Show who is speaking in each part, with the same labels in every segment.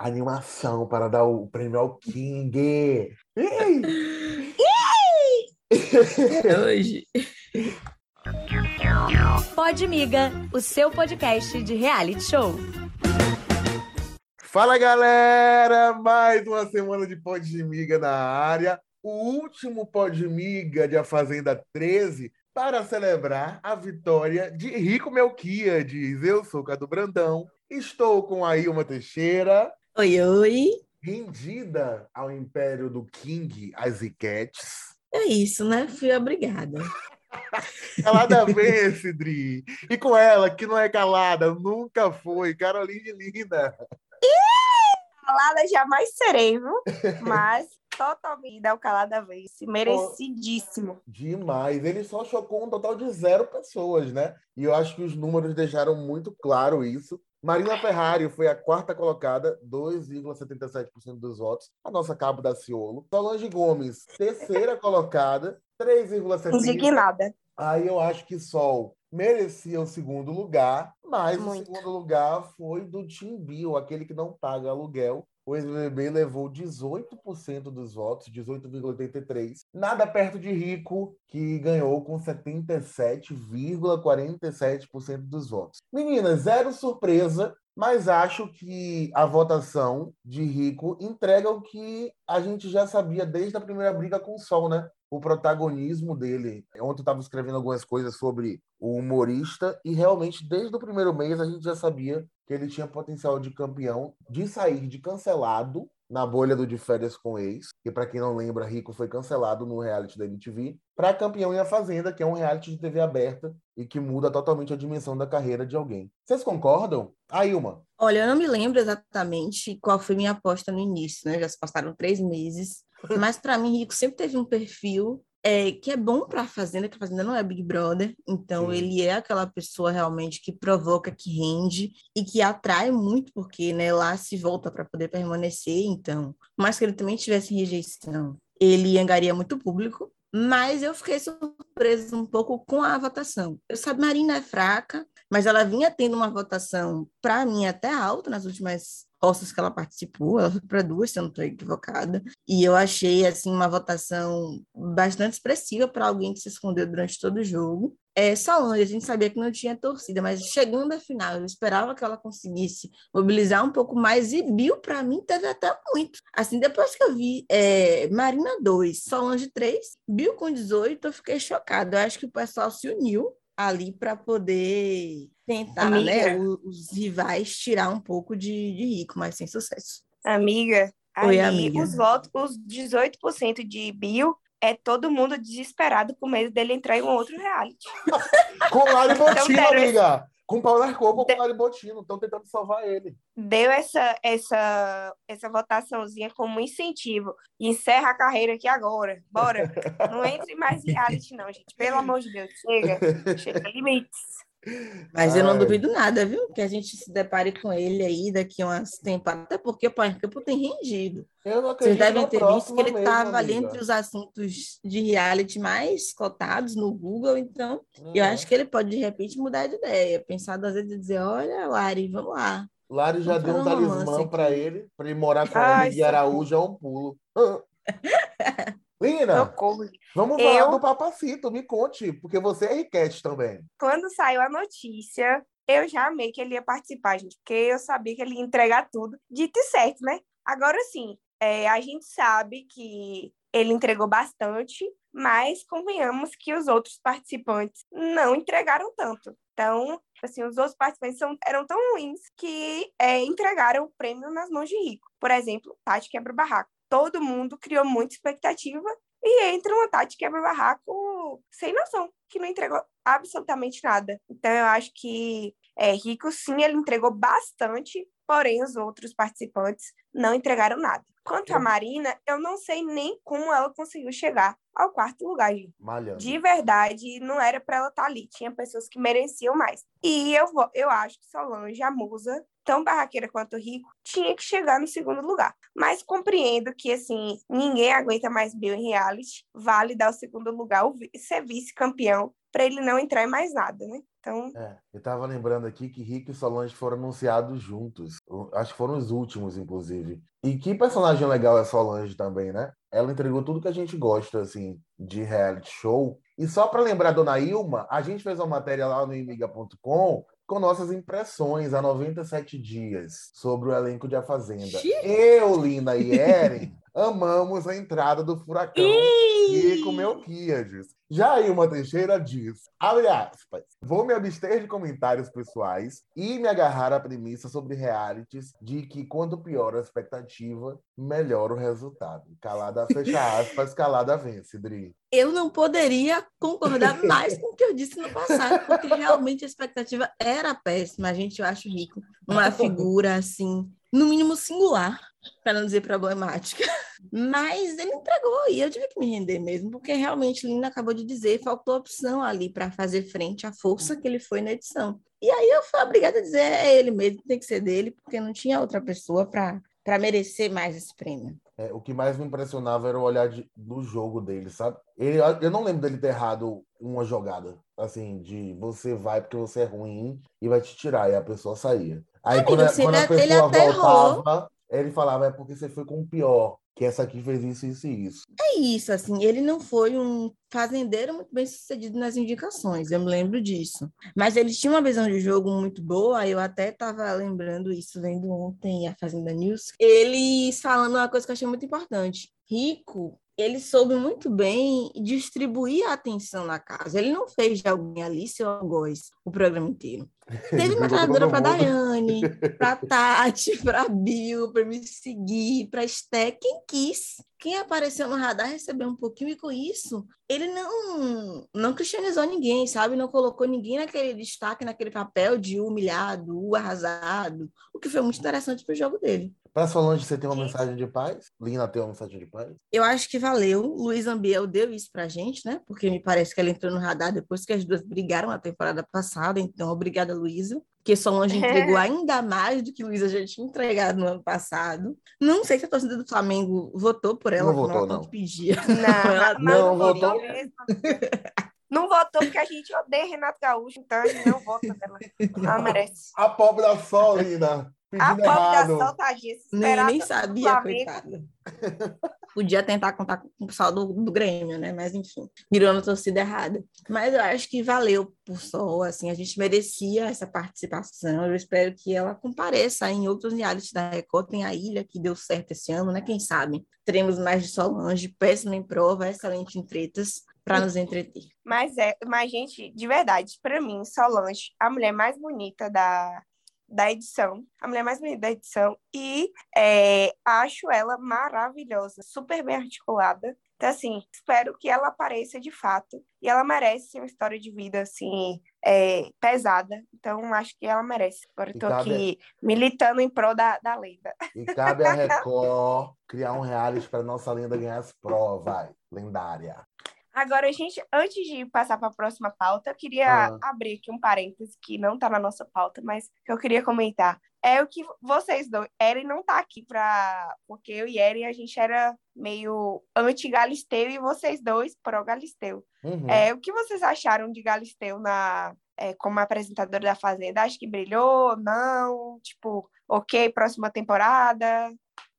Speaker 1: animação para dar o prêmio ao King.
Speaker 2: Hoje.
Speaker 3: Pode Miga, o seu podcast de reality show.
Speaker 1: Fala galera, mais uma semana de Pode Miga na área. O último Pode Miga de A Fazenda 13 para celebrar a vitória de Rico Melquiades. Eu sou Cadu Brandão, estou com a Ilma Teixeira.
Speaker 2: Oi, oi.
Speaker 1: Rendida ao império do King, as Iquetes.
Speaker 2: É isso, né? Fui obrigada.
Speaker 1: calada vence, Dri. E com ela, que não é calada, nunca foi, Caroline Linda.
Speaker 4: Calada jamais serei, viu? Mas totalmente o calada vence. Merecidíssimo.
Speaker 1: Demais. Ele só chocou um total de zero pessoas, né? E eu acho que os números deixaram muito claro isso. Marina Ferrari foi a quarta colocada, 2,77% dos votos. A nossa cabo da Ciolo. Solange Gomes, terceira colocada, 3,70%.
Speaker 4: Indignada.
Speaker 1: Aí eu acho que Sol merecia o segundo lugar, mas
Speaker 4: Muito.
Speaker 1: o segundo lugar foi do Tim Bill, aquele que não paga aluguel. O ex-BBB levou 18% dos votos, 18,83%. Nada perto de Rico, que ganhou com 77,47% dos votos. Meninas, zero surpresa, mas acho que a votação de Rico entrega o que a gente já sabia desde a primeira briga com o Sol, né? O protagonismo dele. Ontem eu estava escrevendo algumas coisas sobre o humorista e realmente desde o primeiro mês a gente já sabia que ele tinha potencial de campeão, de sair de cancelado na bolha do De Férias com Ex, que para quem não lembra, Rico foi cancelado no reality da MTV, para campeão em A Fazenda, que é um reality de TV aberta e que muda totalmente a dimensão da carreira de alguém. Vocês concordam? A Ilma.
Speaker 2: Olha, eu não me lembro exatamente qual foi minha aposta no início, né? Já se passaram três meses. Mas para mim, Rico sempre teve um perfil é, que é bom para a Fazenda, que a Fazenda não é Big Brother, então
Speaker 1: Sim.
Speaker 2: ele é aquela pessoa realmente que provoca, que rende e que atrai muito, porque né, lá se volta para poder permanecer. Então, mas que ele também tivesse rejeição, ele angaria muito público. Mas eu fiquei surpresa um pouco com a votação. Eu sabe, Marina é fraca, mas ela vinha tendo uma votação, para mim, até alta nas últimas roças que ela participou, ela foi para duas, se eu não estou equivocada, e eu achei assim uma votação bastante expressiva para alguém que se escondeu durante todo o jogo. É, Solange, a gente sabia que não tinha torcida, mas chegando à final, eu esperava que ela conseguisse mobilizar um pouco mais, e Bill, para mim, teve até muito. Assim, depois que eu vi é, Marina 2, Solange 3, Bill com 18, eu fiquei chocada. Eu acho que o pessoal se uniu ali para poder tentar,
Speaker 4: Amiga.
Speaker 2: né, o- os rivais tirar um pouco de, de rico, mas sem sucesso.
Speaker 4: Amiga,
Speaker 2: Oi,
Speaker 4: ali,
Speaker 2: amiga.
Speaker 4: os votos, os 18% de Bill é todo mundo desesperado com medo dele entrar em um outro reality.
Speaker 1: Com Lari
Speaker 4: esse-
Speaker 1: amiga. Com Paulo Narcobo ou com Lari Botino. Estão tentando salvar ele.
Speaker 4: Deu essa, essa, essa votaçãozinha como incentivo. Encerra a carreira aqui agora. Bora. Não entre mais em reality, não, gente. Pelo amor de Deus. Chega. Chega. Limites.
Speaker 2: Mas eu não
Speaker 1: Ai.
Speaker 2: duvido nada, viu? Que a gente se depare com ele aí daqui a umas temporadas, até porque o Pai Campo tem rendido.
Speaker 1: Eu não
Speaker 2: Vocês devem ter visto que ele estava ali
Speaker 1: amiga.
Speaker 2: entre os assuntos de reality mais cotados no Google, então eu
Speaker 1: É.
Speaker 2: acho que ele pode, de repente, mudar de ideia, pensar duas vezes e dizer, olha, Lari, vamos lá.
Speaker 1: Lari já
Speaker 2: Vamos
Speaker 1: deu um talismã para ele, para ele morar com a
Speaker 4: Ai,
Speaker 1: Lili Araújo, é um pulo. Lina,
Speaker 4: Socorro.
Speaker 1: vamos falar
Speaker 4: Eu-
Speaker 1: do Papacito, me conte, porque você é riquete também.
Speaker 4: Quando saiu a notícia, eu já amei que ele ia participar, gente, porque eu sabia que ele ia entregar tudo. Dito e certo, né? Agora sim, é, a gente sabe que ele entregou bastante, mas convenhamos que os outros participantes não entregaram tanto. Então, assim, os outros participantes são- eram tão ruins que é, entregaram o prêmio nas mãos de rico. Por exemplo, Tati Quebra Barraco. Todo mundo criou muita expectativa e entra uma Tati Quebra Barraco sem noção, que não entregou absolutamente nada. Então, eu acho que é, Rico, sim, ele entregou bastante, porém, os outros participantes não entregaram nada. Quanto a Marina, eu não sei nem como ela conseguiu chegar ao quarto lugar, gente.
Speaker 1: Malhando.
Speaker 4: De verdade, não era para ela estar ali. Tinha pessoas que mereciam mais. E eu, vou, eu acho que Solange, a musa, tão barraqueira quanto Rico, tinha que chegar no segundo lugar. Mas compreendo que, assim, ninguém aguenta mais Bill em reality. Vale dar o segundo lugar, ser vice-campeão, para ele não entrar em mais nada, né? Então,
Speaker 1: É, eu tava lembrando aqui que Rick e Solange foram anunciados juntos. Acho que foram os últimos, inclusive. E que personagem legal é Solange também, né? Ela entregou tudo que a gente gosta, assim, de reality show. E só para lembrar Dona Ilma, a gente fez uma matéria lá no imiga.com com nossas impressões há 97 dias sobre o elenco de A Fazenda. Eu, Lina e Eren amamos a entrada do furacão Rico Melquiades. Já a Ilma Teixeira diz, abre aspas, vou me abster de comentários pessoais e me agarrar à premissa sobre realities de que quanto pior a expectativa, melhor o resultado. Calada, fecha aspas, calada vence, Dri.
Speaker 2: Eu não poderia concordar mais com o que eu disse no passado, porque realmente a expectativa era péssima. Gente, eu acho rico. Uma figura, assim, no mínimo singular, para não dizer problemática. Mas ele entregou e eu tive que me render mesmo, porque realmente Lina acabou de dizer, faltou opção ali para fazer frente à força que ele foi na edição. E aí eu fui obrigada a dizer, é ele mesmo, tem que ser dele, porque não tinha outra pessoa para para merecer mais esse prêmio.
Speaker 1: É, o que mais me impressionava era o olhar de- do jogo dele, sabe? Ele, eu não lembro dele ter errado uma jogada, assim, de você vai porque você é ruim e vai te tirar, e a pessoa saía. Aí
Speaker 2: Amigo,
Speaker 1: quando, a- quando a
Speaker 2: ele- ele
Speaker 1: pessoa
Speaker 2: até errou.
Speaker 1: Ele falava, é porque você foi com o pior, que essa aqui fez isso, isso e isso.
Speaker 2: É isso, assim, ele não foi um fazendeiro muito bem sucedido nas indicações, eu me lembro disso. Mas ele tinha uma visão de jogo muito boa, eu até estava lembrando isso, vendo ontem a Fazenda News. Eles falando uma coisa que eu achei muito importante. Rico, ele soube muito bem distribuir a atenção na casa. Ele não fez de alguém Alice ou Góis o programa inteiro. Teve
Speaker 1: todo
Speaker 2: para. Daiane, para Tati, para Bill, para me seguir, para Esté, quem quis. Quem apareceu no radar recebeu um pouquinho e com isso ele não não cristianizou ninguém, sabe? Não colocou ninguém naquele destaque, naquele papel de humilhado, o arrasado, o que foi muito interessante pro jogo dele.
Speaker 1: Pra Solange, você tem uma mensagem de paz? Lina tem uma mensagem de paz?
Speaker 2: Eu acho que valeu. Luiz Ambiel deu isso pra gente, né? Porque me parece que ela entrou no radar depois que as duas brigaram na temporada passada. Então, obrigada, Luísa. Porque Solange entregou ainda mais do que Luísa já tinha entregado no ano passado. Não sei se a torcida do Flamengo votou por ela,
Speaker 1: Não votou, não.
Speaker 2: pedia.
Speaker 4: não,
Speaker 2: Ela
Speaker 4: mas
Speaker 1: não
Speaker 4: votou. Não votou porque a gente odeia Renato Gaúcho, então a gente não vota nela. Ela merece.
Speaker 1: A pobre da Sol, Lina,
Speaker 4: A
Speaker 1: errado.
Speaker 4: Sol, tadinha, se
Speaker 2: Nem, nem sabia, coitada. Podia tentar contar com o pessoal do, do Grêmio, né? Mas enfim, virou na torcida errada. Mas eu acho que valeu por Sol, assim, a gente merecia essa participação. Eu espero que ela compareça em outros realities da Record. Tem a Ilha, que deu certo esse ano, né? Quem sabe? Teremos mais de Solange, péssima em prova, excelente em tretas, para nos entreter.
Speaker 4: Mas é, mas gente, de verdade, pra mim, Solange, a mulher mais bonita da, da edição, a mulher mais bonita da edição, e é, acho ela maravilhosa, super bem articulada. Então, assim, espero que ela apareça de fato. E ela merece uma história de vida, assim, é, pesada. Então, acho que ela merece. Agora,
Speaker 1: E cabe-
Speaker 4: aqui militando em prol da, da lenda.
Speaker 1: E cabe a Record criar um reality para nossa lenda ganhar as provas. Lendária.
Speaker 4: Agora, gente, antes de passar para a próxima pauta, eu queria
Speaker 1: Ah.
Speaker 4: abrir aqui um parêntese que não está na nossa pauta, mas que eu queria comentar. É o que vocês dois. Eren não tá aqui para. Porque eu e Eren, a gente era meio anti-Galisteu e vocês dois pró-Galisteu.
Speaker 1: Uhum.
Speaker 4: É, o que vocês acharam de Galisteu na, é, como apresentador da Fazenda? Acho que brilhou? Não? Tipo, ok, próxima temporada?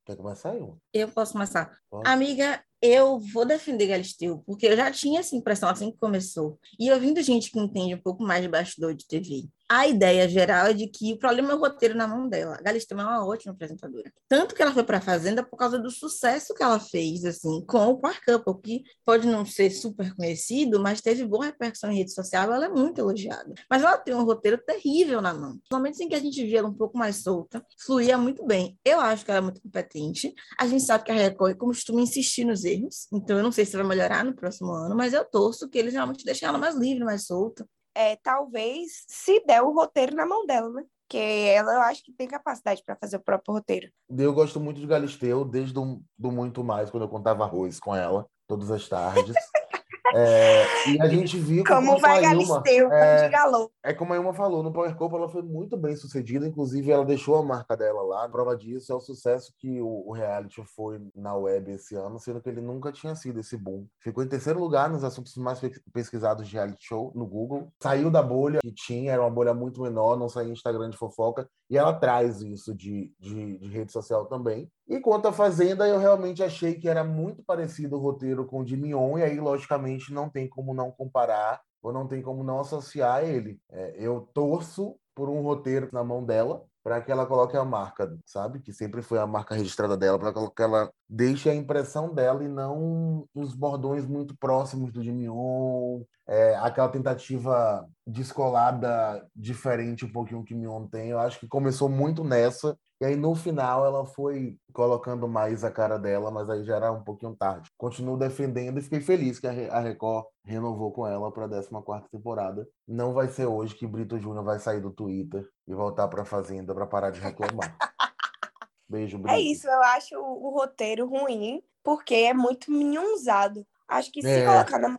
Speaker 1: Quer começar, Ilma?
Speaker 2: Eu posso começar.
Speaker 1: Pode.
Speaker 2: Amiga, eu vou defender Galisteu, porque eu já tinha essa impressão assim que começou. E ouvindo gente que entende um pouco mais de bastidor de TV, a ideia geral é de que o problema é o roteiro na mão dela. A Galisteu é uma ótima apresentadora. Tanto que ela foi para a Fazenda por causa do sucesso que ela fez, assim, com o Par Couple, que pode não ser super conhecido, mas teve boa repercussão em rede social, ela é muito elogiada. Mas ela tem um roteiro terrível na mão. Normalmente, em que a gente via ela um pouco mais solta, fluía muito bem. Eu acho que ela é muito competente. A gente sabe que a Record costuma insistir nos erros, então eu não sei se vai melhorar no próximo ano, mas eu torço que eles realmente deixem ela mais livre, mais solta.
Speaker 4: É, talvez se der o roteiro na mão dela, né? Porque ela eu acho que tem capacidade para fazer o próprio roteiro.
Speaker 1: Eu gosto muito de Galisteu, desde do, do Muito Mais, quando eu contava arroz com ela, todas as tardes. É, e a gente viu
Speaker 4: como vai Galisteu,
Speaker 1: é,
Speaker 4: de Galô.
Speaker 1: É como a Ilma falou, no Power Cup ela foi muito bem sucedida, inclusive ela deixou a marca dela lá. Prova disso é o sucesso que o, o reality foi na web esse ano, sendo que ele nunca tinha sido esse boom. Ficou em terceiro lugar nos assuntos mais pesquisados de reality show no Google. Saiu da bolha que tinha, era uma bolha muito menor, não saía Instagram de fofoca, e ela traz isso de, de, de rede social também. E quanto à Fazenda, eu realmente achei que era muito parecido o roteiro com o de Mion, e aí, logicamente, não tem como não comparar, ou não tem como não associar ele. É, eu torço por um roteiro na mão dela, para que ela coloque a marca, sabe? Que sempre foi a marca registrada dela, para que ela deixe a impressão dela e não os bordões muito próximos do Jimmy On, é, aquela tentativa descolada diferente um pouquinho que Mion tem. Eu acho que começou muito nessa e aí no final ela foi colocando mais a cara dela, mas aí já era um pouquinho tarde. Continuo defendendo e fiquei feliz que a Record renovou com ela para a 14 temporada. Não vai ser hoje que Brito Júnior vai sair do Twitter e voltar para a Fazenda para parar de reclamar. Beijo, Brito.
Speaker 4: É isso, eu acho o, o roteiro ruim, porque é muito minhonzado. Acho que se é. colocar na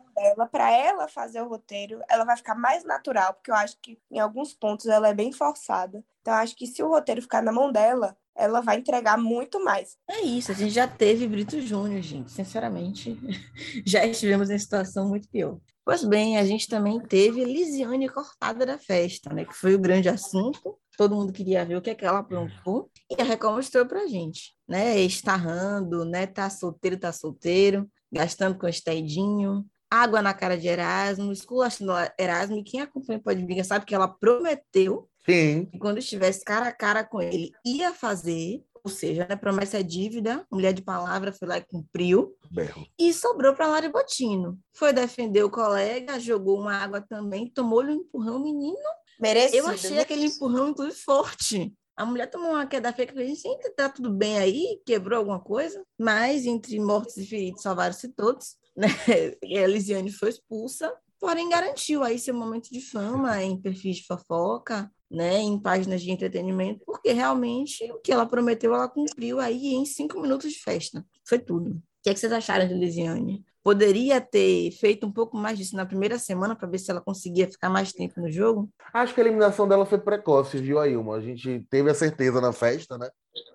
Speaker 4: para ela fazer o roteiro, ela vai ficar mais natural, porque eu acho que em alguns pontos ela é bem forçada. Então, acho que se o roteiro ficar na mão dela, ela vai entregar muito mais.
Speaker 2: É isso, a gente já teve Brito Júnior, gente. Sinceramente, já estivemos em situação muito pior. Pois bem, a gente também teve Lisiane cortada da festa, né? Que foi o grande assunto. Todo mundo queria ver o que, é que ela aprontou. E a Record mostrou pra gente, né? Estarrando, né? Tá solteiro, tá solteiro gastando com estedinho, água na cara de Erasmo, esculachando Erasmo, e quem acompanha o Podmiga sabe que ela prometeu
Speaker 1: Sim.
Speaker 2: que quando estivesse cara a cara com ele, ia fazer, ou seja, né, promessa é dívida, mulher de palavra foi lá e cumpriu,
Speaker 1: Berro.
Speaker 2: e sobrou para Lari Botino. Foi defender o colega, jogou uma água também, tomou-lhe um empurrão, menino.
Speaker 4: Merecido,
Speaker 2: Eu achei
Speaker 4: né?
Speaker 2: aquele empurrão, inclusive, forte. A mulher tomou uma queda feia que a gente tá tudo bem aí, quebrou alguma coisa, mas entre mortos e feridos salvaram-se todos, né? E a Elisiane foi expulsa, porém garantiu aí seu momento de fama em perfis de fofoca, né, em páginas de entretenimento, porque realmente o que ela prometeu, ela cumpriu aí em cinco minutos de festa. Foi tudo. O que, é que vocês acharam de Lisiane? Poderia ter feito um pouco mais disso na primeira semana para ver se ela conseguia ficar mais tempo no jogo?
Speaker 1: Acho que a eliminação dela foi precoce, viu, Ailma? A gente teve a certeza na festa, né?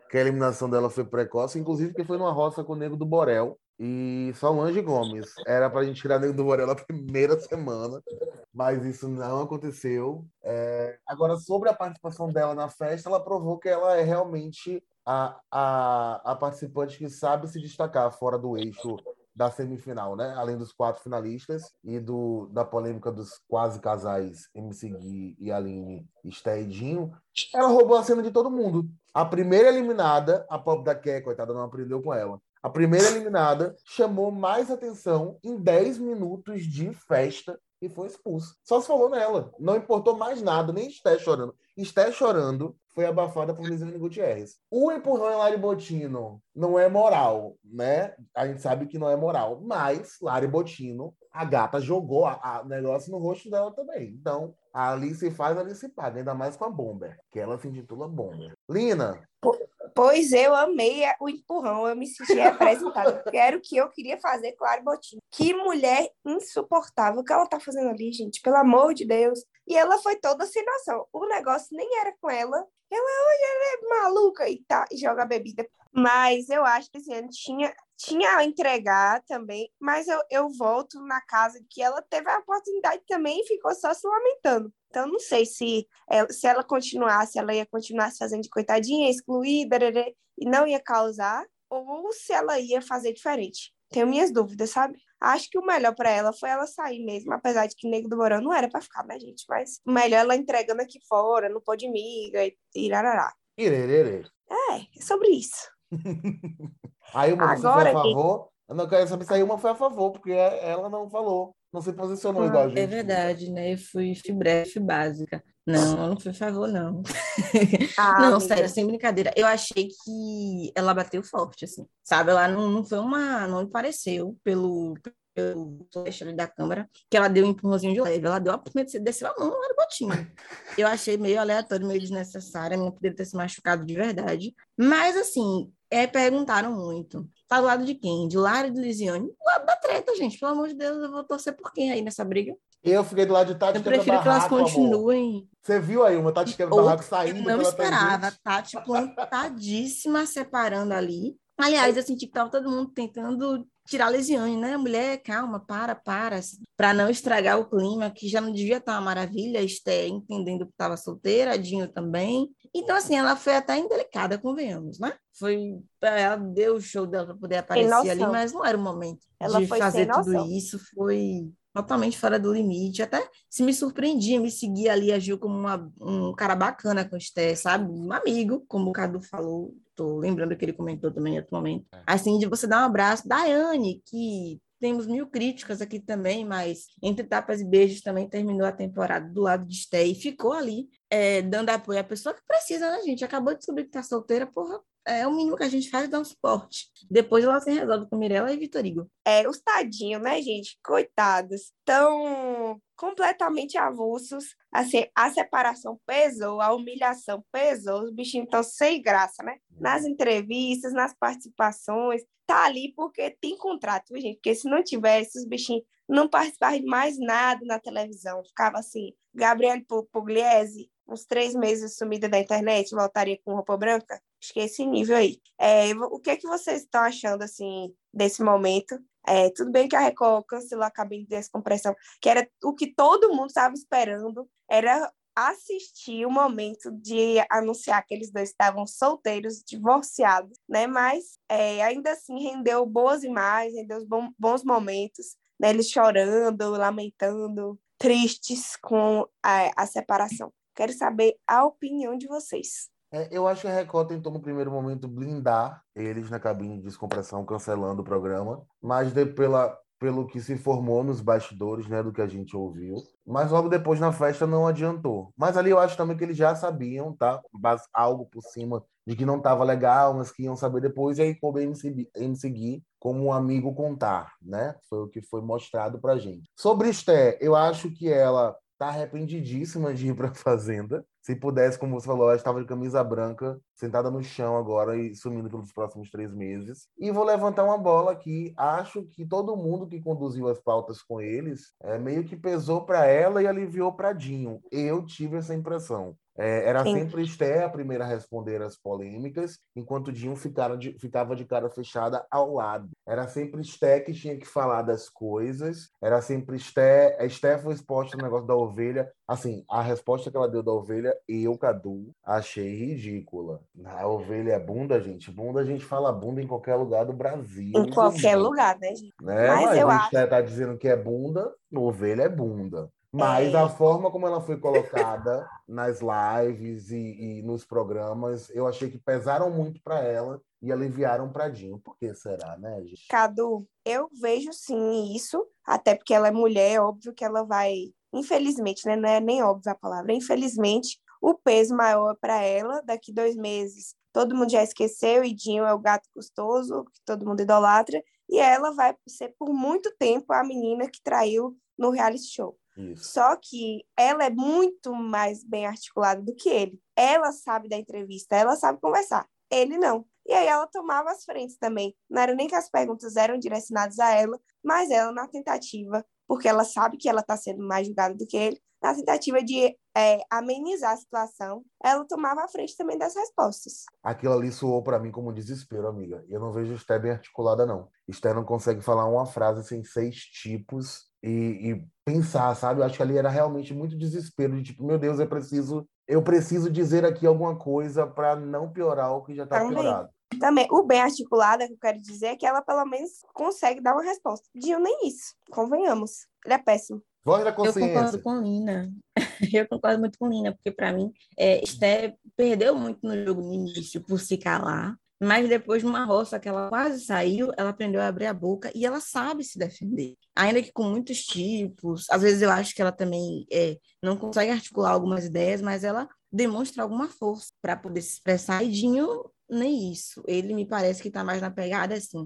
Speaker 1: Que a eliminação dela foi precoce, inclusive que foi numa roça com o Nego do Borel e Solange Gomes. Era para a gente tirar Nego do Borel na primeira semana, mas isso não aconteceu. É... Agora, sobre a participação dela na festa, ela provou que ela é realmente a, a, a participante que sabe se destacar fora do eixo da semifinal, né? Além dos quatro finalistas e do, da polêmica dos quase casais MC Gui e Aline Estedinho, ela roubou a cena de todo mundo. A primeira eliminada, a Pop da Ké, coitada, não aprendeu com ela. A primeira eliminada chamou mais atenção em 10 minutos de festa e foi expulsa. Só se falou nela. Não importou mais nada, nem Esté chorando. Esté chorando foi abafada por Lisiane Gutierrez. O empurrão em Lari Botino não é moral, né? A gente sabe que não é moral, mas Lari Botino, a gata jogou o negócio no rosto dela também. Então, ali se faz, ali se paga, ainda mais com a Bomber, que ela se intitula Bomber. Lina.
Speaker 4: Pois eu amei o empurrão, eu me senti representada. era o que eu queria fazer com Lari Botino. Que mulher insuportável. O que ela tá fazendo ali, gente? Pelo amor de Deus. E ela foi toda sem noção. O negócio nem era com ela. Ela ela é maluca e tá, e joga bebida. Mas eu acho que esse ano tinha, tinha a entregar também, mas eu, eu volto na casa que ela teve a oportunidade também e ficou só se lamentando. Então, não sei se ela, se ela continuasse, ela ia continuar se fazendo de coitadinha, excluir, e não ia causar, ou se ela ia fazer diferente. Tenho minhas dúvidas, sabe? Acho que o melhor para ela foi ela sair mesmo, apesar de que Nego do Borão não era para ficar, né, gente? Mas o melhor ela entregando aqui fora, no pó de miga e irarará.
Speaker 1: Irerê.
Speaker 4: É, é sobre isso.
Speaker 1: aí uma Agora, foi a favor. Eu não quero saber se a Ilma foi a favor, porque ela não falou, não se posicionou ah, igual a gente.
Speaker 2: É verdade, né? Eu fui, fui breve, básica. Não, eu não fui a favor, não. Ah, não, amiga. sério, sem brincadeira. Eu achei que ela bateu forte, assim, sabe? Ela não, não foi uma. Não me pareceu, pelo, pelo ali da câmera, que ela deu um empurrãozinho de leve. Ela deu a desceu a mão no botinho. Eu achei meio aleatório, meio desnecessário. A minha poderia ter se machucado de verdade. Mas, assim, É, perguntaram muito. Tá do lado de quem? De Lara e de Lisiane? Do lado da treta, gente. Pelo amor de Deus, eu vou torcer por quem aí nessa briga?
Speaker 1: Eu fiquei do lado de Tati
Speaker 2: Eu prefiro que elas
Speaker 1: Barraco, amor.
Speaker 2: continuem.
Speaker 1: Você viu aí uma Tati quebra
Speaker 2: Ou-
Speaker 1: barraco saindo
Speaker 2: Eu não esperava.
Speaker 1: tangente?
Speaker 2: Tati plantadíssima, separando ali. Aliás, eu senti que tava todo mundo tentando tirar a Lesiane, né? Mulher, calma, para, para. Para não estragar o clima, que já não devia estar uma maravilha. Esté entendendo que estava solteira, Dinho também. Então, assim, ela foi até indelicada, convenhamos, né? Foi, ela deu o show dela para poder aparecer ali, mas não era o momento
Speaker 4: Ela
Speaker 2: de
Speaker 4: foi
Speaker 2: fazer tudo isso. Foi totalmente fora do limite. Até se me surpreendia, me seguia ali, agiu como uma- um cara bacana com o Esté, sabe? Um amigo, como o Cadu falou. Tô lembrando que ele comentou também em outro momento.
Speaker 1: É.
Speaker 2: Assim, de você dar um abraço. Daiane, que temos mil críticas aqui também, mas entre tapas e beijos também terminou a temporada do lado de Esté e ficou ali é, dando apoio à pessoa que precisa, né, gente? Acabou de descobrir que tá solteira, porra. É o mínimo que a gente faz dar um suporte. Depois ela se resolve com Mirella e Vitorigo.
Speaker 4: É, os tadinhos, né, gente? Coitados. Tão completamente avulsos. Assim, a separação pesou, a humilhação pesou. Os bichinhos estão sem graça, né? Nas entrevistas, nas participações. Tá ali porque tem contrato, gente? Porque se não tivesse, os bichinhos não participavam de mais nada na televisão. Ficava assim, Gabriel Pu- Pugliese, uns três meses sumida da internet, voltaria com roupa branca. Acho que é esse nível aí. É, o que é que vocês estão achando, assim, desse momento? É, tudo bem que a Record cancelou a cabine de descompressão, que era o que todo mundo estava esperando, era assistir o momento de anunciar que eles dois estavam solteiros, divorciados, né? Mas é, ainda assim rendeu boas imagens, rendeu bons momentos, né? Eles chorando, lamentando, tristes com a, a separação. Quero saber a opinião de vocês.
Speaker 1: É, eu acho que a Record tentou no primeiro momento blindar eles na cabine de descompressão, cancelando o programa, mas de, pela, pelo que se formou nos bastidores, né, do que a gente ouviu. Mas logo depois na festa não adiantou. Mas ali eu acho também que eles já sabiam, tá? Bas- Algo por cima de que não estava legal, mas que iam saber depois, e aí em seguir, em seguir como um amigo contar, né? Foi o que foi mostrado pra gente. Sobre Esté, eu acho que ela tá arrependidíssima de ir pra fazenda. Se pudesse, como você falou, ela estava de camisa branca, sentada no chão agora e sumindo pelos próximos três meses. E vou levantar uma bola aqui. Acho que todo mundo que conduziu as pautas com eles é, meio que pesou para ela e aliviou para Dinho. Eu tive essa impressão. É, era
Speaker 4: Sim.
Speaker 1: sempre Esté a primeira a responder às polêmicas, enquanto Dinho ficara de- ficava de cara fechada ao lado. Era sempre Esté que tinha que falar das coisas, era sempre Esté. A Esté foi exposta no negócio da ovelha. Assim, a resposta que ela deu da ovelha, eu, Cadu, achei ridícula. A ovelha é bunda, gente. Bunda, a gente fala bunda em qualquer lugar do Brasil.
Speaker 4: Em qualquer lugar, né, gente?
Speaker 1: Né?
Speaker 4: Mas
Speaker 1: Mas,
Speaker 4: eu
Speaker 1: a
Speaker 4: acho-
Speaker 1: Esté tá dizendo que é bunda, ovelha é bunda. Mas
Speaker 4: É.
Speaker 1: a forma como ela foi colocada nas lives e, e nos programas, eu achei que pesaram muito para ela e aliviaram para Dinho. Por que será, né, gente?
Speaker 4: Cadu, eu vejo sim isso, até porque ela é mulher, é óbvio que ela vai, infelizmente, né? Não é nem óbvio a palavra, infelizmente, o peso maior para ela daqui dois meses. Todo mundo já esqueceu, e Dinho é o gato custoso, que todo mundo idolatra, e ela vai ser por muito tempo a menina que traiu no reality show.
Speaker 1: Isso.
Speaker 4: Só que ela é muito mais bem articulada do que ele. Ela sabe da entrevista, ela sabe conversar. Ele não. E aí ela tomava as frentes também. Não era nem que as perguntas eram direcionadas a ela, mas ela na tentativa, porque ela sabe que ela está sendo mais julgada do que ele, na tentativa de é, amenizar a situação, ela tomava a frente também das respostas.
Speaker 1: Aquilo ali soou para mim como desespero, amiga. Eu não vejo Esté bem articulada, não. Esté não consegue falar uma frase sem seis tipos e, e pensar, sabe? Eu acho que ali era realmente muito desespero, de tipo, meu Deus, eu preciso, eu preciso dizer aqui alguma coisa para não piorar o que já está
Speaker 4: Também.
Speaker 1: piorado.
Speaker 4: Também, o bem articulada que eu quero dizer é que ela pelo menos consegue dar uma resposta. Dinho nem isso, convenhamos. Ele é péssimo.
Speaker 1: Voz da
Speaker 2: Eu concordo
Speaker 1: consciência.
Speaker 2: com Lina. Eu concordo muito com Lina, porque para mim, é, Esté perdeu muito no jogo no início por se calar, mas depois, numa roça que ela quase saiu, ela aprendeu a abrir a boca e ela sabe se defender. Ainda que com muitos tipos, às vezes eu acho que ela também é, não consegue articular algumas ideias, mas ela demonstra alguma força para poder se expressar. E Dinho, nem isso. Ele me parece que está mais na pegada assim.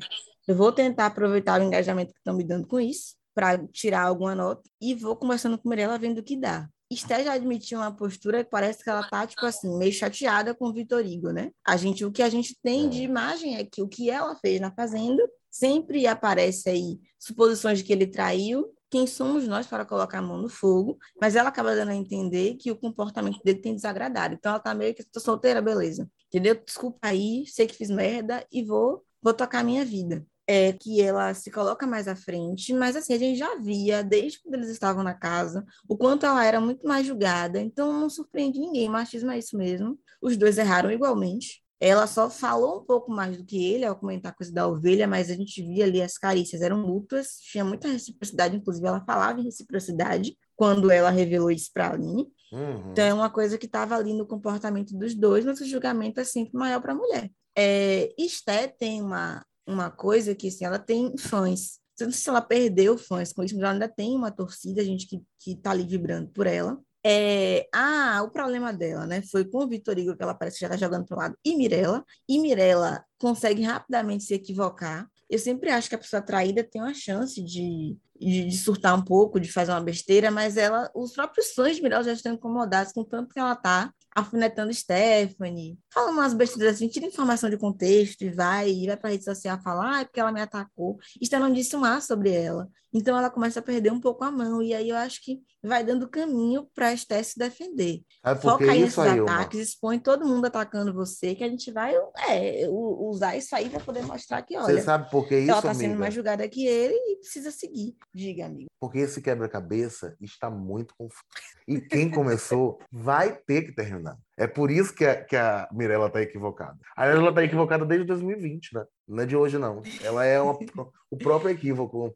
Speaker 2: Eu vou tentar aproveitar o engajamento que estão me dando com isso para tirar alguma nota e vou conversando com Mirella vendo o que dá. Esté já admitiu uma postura que parece que ela tá, tipo assim, meio chateada com o Vitor Igor, né? A gente, o que a gente tem de imagem é que o que ela fez na Fazenda sempre aparece aí suposições de que ele traiu. Quem somos nós para colocar a mão no fogo? Mas ela acaba dando a entender que o comportamento dele tem desagradado. Então ela tá meio que, tô solteira, beleza. Entendeu? Desculpa aí, sei que fiz merda e vou, vou tocar a minha vida é que ela se coloca mais à frente, mas assim, a gente já via, desde quando eles estavam na casa, o quanto ela era muito mais julgada, então não surpreende ninguém, machismo é isso mesmo. Os dois erraram igualmente. Ela só falou um pouco mais do que ele ao comentar a coisa da ovelha, mas a gente via ali as carícias eram mútuas, tinha muita reciprocidade, inclusive ela falava em reciprocidade quando ela revelou isso para a Aline. Uhum. Então é uma coisa que estava ali no comportamento dos dois, mas o julgamento é sempre maior para a mulher. É, Esté tem uma, uma coisa que assim, ela tem fãs. Não sei se ela perdeu fãs com isso, mas ela ainda tem uma torcida, gente que, que tá ali vibrando por ela. É, ah, o problema dela, né? Foi com o Vitor Igor, que ela parece que já tá jogando pro lado, e Mirella. E Mirella consegue rapidamente se equivocar. Eu sempre acho que a pessoa traída tem uma chance de, de, de, surtar um pouco, de fazer uma besteira, mas ela, os próprios fãs de Mirella já estão incomodados com o tanto que ela tá alfinetando Stephanie, falando umas besteiras assim, tira informação de contexto e vai, e vai para rede social falar, ah, é porque ela me atacou. Esther não disse mais sobre ela. Então ela começa a perder um pouco a mão, e aí eu acho que vai dando caminho para a Esther se defender.
Speaker 1: É Foca aí nesses
Speaker 2: ataques, uma... expõe todo mundo atacando você, que a gente vai é, usar isso aí para poder mostrar que, olha,
Speaker 1: você sabe por que isso,
Speaker 2: ela está
Speaker 1: sendo
Speaker 2: mais julgada que ele e precisa seguir. Diga, amigo.
Speaker 1: Porque esse quebra-cabeça está muito confuso. E quem começou vai ter que terminar. É por isso que a, que a Mirella está equivocada. A Mirella está equivocada desde 2020, né? Não é de hoje, não. Ela é uma, o próprio equívoco.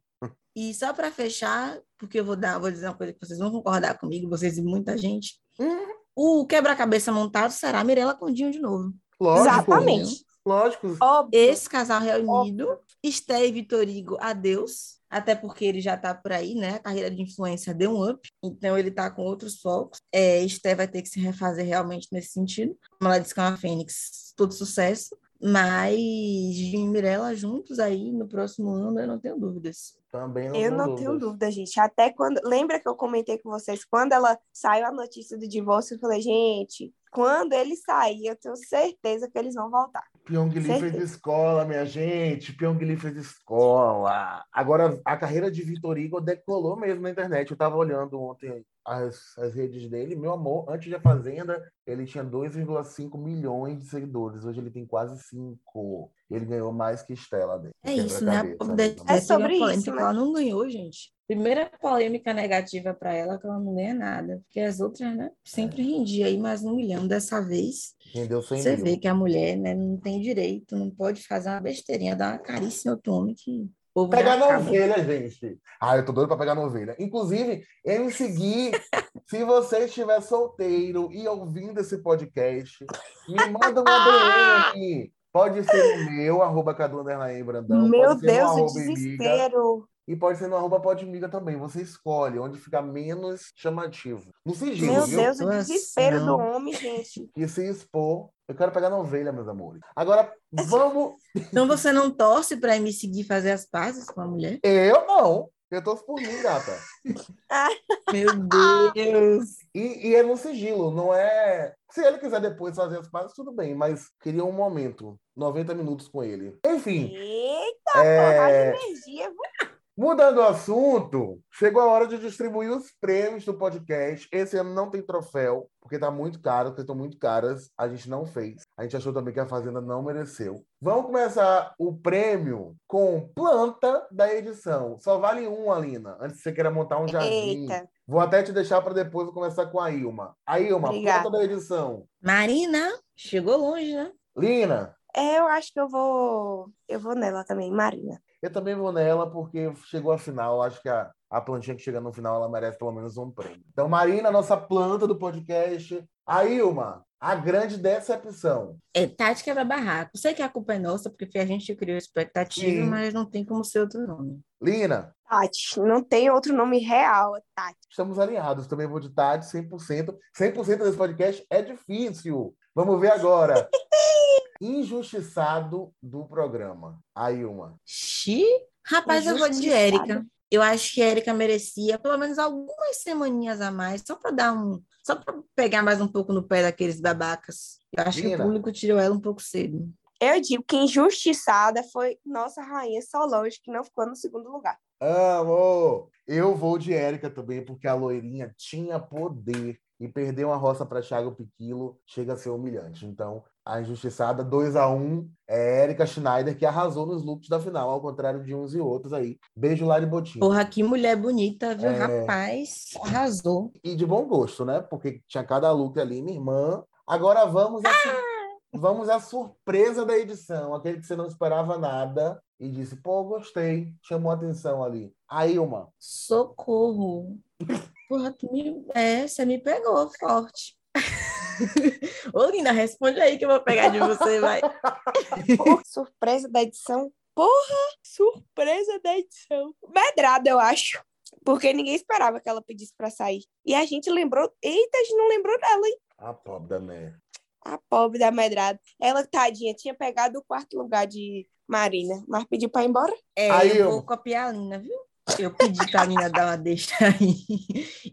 Speaker 2: E só para fechar, porque eu vou dar, vou dizer uma coisa que vocês vão concordar comigo, vocês e muita gente. Hum. O quebra-cabeça montado será a Mirella Condinho de novo.
Speaker 1: Lógico. Exatamente. Lógico.
Speaker 2: Óbvio. Esse casal reunido, Esté e Vitorigo, adeus até porque ele já está por aí, né? A carreira de influência deu um up, então ele está com outros focos. É, Esté vai ter que se refazer realmente nesse sentido. Como ela disse que é uma Fênix, todo sucesso. Mas Jim e Mirella juntos aí no próximo ano, eu não tenho dúvidas.
Speaker 1: Também não
Speaker 4: Eu
Speaker 1: não
Speaker 4: dúvidas. tenho dúvida, gente. Até quando. Lembra que eu comentei com vocês, quando ela saiu a notícia do divórcio, eu falei, gente, quando ele sair, eu tenho certeza que eles vão voltar.
Speaker 1: Pyongyi fez escola, minha gente. Pyongyi fez escola. Agora, a carreira de Vitor Igor decolou mesmo na internet. Eu estava olhando ontem as, as redes dele. Meu amor, antes da Fazenda, ele tinha 2,5 milhões de seguidores. Hoje ele tem quase 5. Ele ganhou mais que Estela dele.
Speaker 2: É isso, né? É sobre isso. Né? Ela não ganhou, gente. Primeira polêmica negativa para ela que ela não ganha nada, porque as outras, né, sempre é. rendia aí mais um milhão. Dessa vez,
Speaker 1: Rendeu 100
Speaker 2: você
Speaker 1: mil.
Speaker 2: vê que a mulher né, não tem direito, não pode fazer uma besteirinha, dar uma carícia em outro homem que
Speaker 1: povo pegar na ovelha, gente. Ah, eu tô doido para pegar na ovelha. Inclusive, eu segui. se você estiver solteiro e ouvindo esse podcast, me manda uma DM. Pode ser no meu, arroba Cadu Brandão.
Speaker 4: Meu Deus, o desespero.
Speaker 1: E pode ser no arroba podmiga também. Você escolhe onde fica menos chamativo. No sigilo,
Speaker 4: Meu
Speaker 1: viu?
Speaker 4: Deus, o desespero do homem, gente.
Speaker 1: E se expor. Eu quero pegar na ovelha, meus amores. Agora, vamos...
Speaker 2: Então você não torce para me seguir fazer as pazes com a mulher?
Speaker 1: Eu não. Eu torço por mim, gata.
Speaker 2: Meu Deus!
Speaker 1: E, e, é no sigilo, não é... Se ele quiser depois fazer as pazes, tudo bem. Mas queria um momento. 90 minutos com ele. Enfim.
Speaker 4: Eita, é... porra, energia.
Speaker 1: Mudando o assunto, chegou a hora de distribuir os prêmios do podcast. Esse ano não tem troféu, porque tá muito caro, porque estão muito caras. A gente não fez. A gente achou também que a Fazenda não mereceu. Vamos começar o prêmio com planta da edição. Só vale um, Alina, antes de você queira montar um jardim. Eita. Vou até te deixar para depois começar com a Ilma. A Ilma, Obrigada. planta da edição.
Speaker 2: Marina, chegou longe, né?
Speaker 1: Lina.
Speaker 4: É, eu acho que eu vou, eu vou nela também, Marina.
Speaker 1: Eu também vou nela porque chegou a final. Acho que a, a plantinha que chega no final ela merece pelo menos um prêmio. Então, Marina, nossa planta do podcast. A Ilma, a grande decepção.
Speaker 2: É Tati quebra-barraco. Sei que a culpa é nossa, porque foi a gente que criou expectativa, Sim. mas não tem como ser outro nome.
Speaker 1: Lina.
Speaker 4: Tati, não tem outro nome real, Tati.
Speaker 1: Estamos alinhados. Também vou de Tati, 100%. 100% desse podcast é difícil. Vamos ver agora. injustiçado do programa. Aí uma.
Speaker 2: Xi? Rapaz, eu vou de Érica. Eu acho que a Erika merecia pelo menos algumas semaninhas a mais, só para dar um. Só para pegar mais um pouco no pé daqueles babacas. Eu acho que o público tirou ela um pouco cedo.
Speaker 4: Eu digo que injustiçada foi nossa rainha Solange, que não ficou no segundo lugar.
Speaker 1: Amo! Eu vou de Érica também, porque a loirinha tinha poder. E perder uma roça para Thiago Piquilo chega a ser humilhante. Então, a injustiçada 2 a 1 é Érica Schneider, que arrasou nos looks da final, ao contrário de uns e outros aí. Beijo, Lari Botinho.
Speaker 2: Porra, que mulher bonita, viu? É... Rapaz, arrasou.
Speaker 1: E de bom gosto, né? Porque tinha cada look ali, minha irmã. Agora vamos a, ah! vamos à surpresa da edição, aquele que você não esperava nada e disse, pô, gostei, chamou atenção ali. A Ilma.
Speaker 2: Socorro. Porra, tu me... É, você me pegou forte. Ô, Lina, responde aí que eu vou pegar de você, vai.
Speaker 4: Porra, surpresa da edição. Porra, surpresa da edição. Medrada, eu acho. Porque ninguém esperava que ela pedisse para sair. E a gente lembrou. Eita, a gente não lembrou dela, hein?
Speaker 1: A pobre da merda.
Speaker 4: A pobre da medrada. Ela, tadinha, tinha pegado o quarto lugar de Marina, mas pediu para ir embora.
Speaker 2: É, aí eu, eu vou copiar a Lina, viu? Eu pedi para a Lina dar uma deixa aí.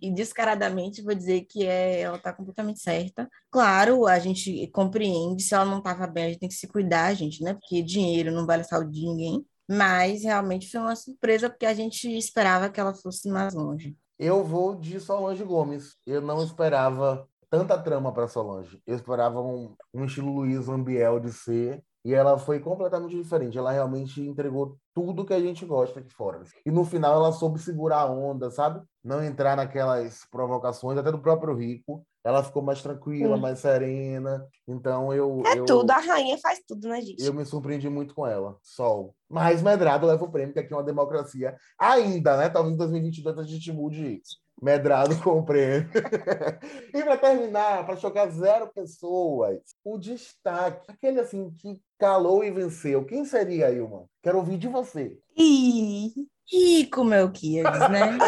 Speaker 2: E descaradamente vou dizer que é, ela está completamente certa. Claro, a gente compreende, se ela não estava bem, a gente tem que se cuidar, gente, né? Porque dinheiro não vale a saúde de ninguém. Mas realmente foi uma surpresa, porque a gente esperava que ela fosse mais longe.
Speaker 1: Eu vou de Solange Gomes. Eu não esperava tanta trama para Solange. Eu esperava um, um estilo Luiz Ambiel de ser e ela foi completamente diferente. Ela realmente entregou tudo que a gente gosta aqui fora. E no final ela soube segurar a onda, sabe? Não entrar naquelas provocações, até do próprio Rico. Ela ficou mais tranquila, mais serena. Então eu.
Speaker 4: É
Speaker 1: eu,
Speaker 4: tudo, a rainha faz tudo, né, gente?
Speaker 1: Eu me surpreendi muito com ela. Sol. Mas Medrado leva o prêmio, que aqui é uma democracia ainda, né? Talvez em 2022 a gente mude isso. Medrado com o prêmio. e para terminar, para chocar zero pessoas, o destaque, aquele assim que calou e venceu. Quem seria, Ilma? Quero ouvir de você.
Speaker 2: Ih, Rico Melquiades, né?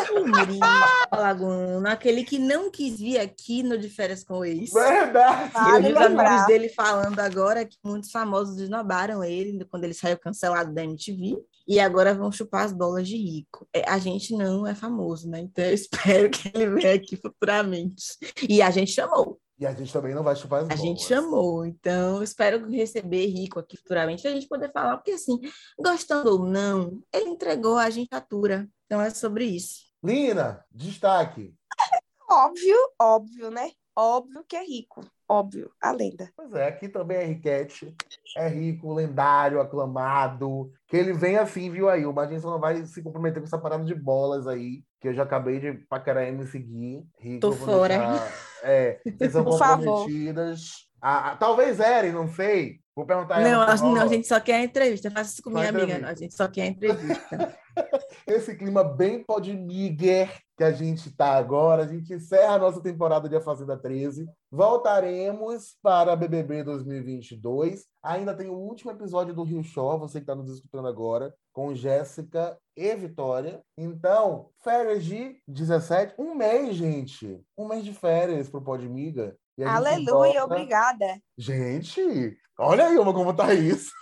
Speaker 2: O Lagoano, aquele que não quis vir aqui no De Férias com o Ex.
Speaker 1: Verdade!
Speaker 2: Eu vi os amigos dele falando agora que muitos famosos desnobaram ele quando ele saiu cancelado da MTV e agora vão chupar as bolas de rico. É, a gente não é famoso, né? Então eu espero que ele venha aqui futuramente. E a gente chamou.
Speaker 1: E a gente também não vai chupar as
Speaker 2: a
Speaker 1: bolas.
Speaker 2: A gente chamou, então espero receber Rico aqui futuramente para a gente poder falar, porque assim, gostando ou não, ele entregou a gente atura. Então é sobre isso.
Speaker 1: Lina, destaque.
Speaker 4: Óbvio, óbvio, né? Óbvio que é rico. Óbvio, a lenda.
Speaker 1: Pois é, aqui também é Riquete. É rico, lendário, aclamado. Que ele vem assim, viu aí? O gente só não vai se comprometer com essa parada de bolas aí. Que eu já acabei de paquerar me seguir. Rico,
Speaker 2: Tô fora.
Speaker 1: Deixar, é, vocês são
Speaker 4: Por
Speaker 1: comprometidas. Ah, ah, talvez erem, não sei. Vou perguntar
Speaker 2: Não, a, não, a gente só quer a entrevista. Faça isso com minha amiga. A gente só quer a entrevista.
Speaker 1: Esse clima bem podmigger que a gente está agora. A gente encerra a nossa temporada de A Fazenda 13. Voltaremos para BBB 2022. Ainda tem o último episódio do Rio Show, você que está nos escutando agora, com Jéssica e Vitória. Então, férias de 17, um mês, gente. Um mês de férias para o Podmiga.
Speaker 4: Aleluia, volta... obrigada.
Speaker 1: Gente, olha aí como tá isso.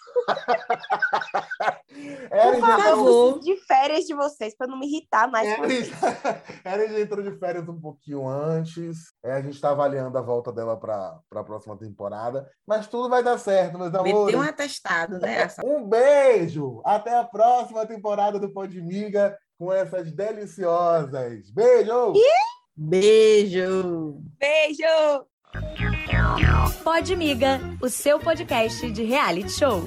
Speaker 4: Por favor, de férias de vocês, para não me irritar mais.
Speaker 1: Ela já entrou de férias um pouquinho antes. É, a gente está avaliando a volta dela para a próxima temporada. Mas tudo vai dar certo, meus amores.
Speaker 2: Meteu um atestado, né?
Speaker 1: Um beijo! Até a próxima temporada do Podmiga com essas deliciosas. Beijo!
Speaker 2: Beijo!
Speaker 4: Beijo!
Speaker 3: Pode Miga, o seu podcast de reality show.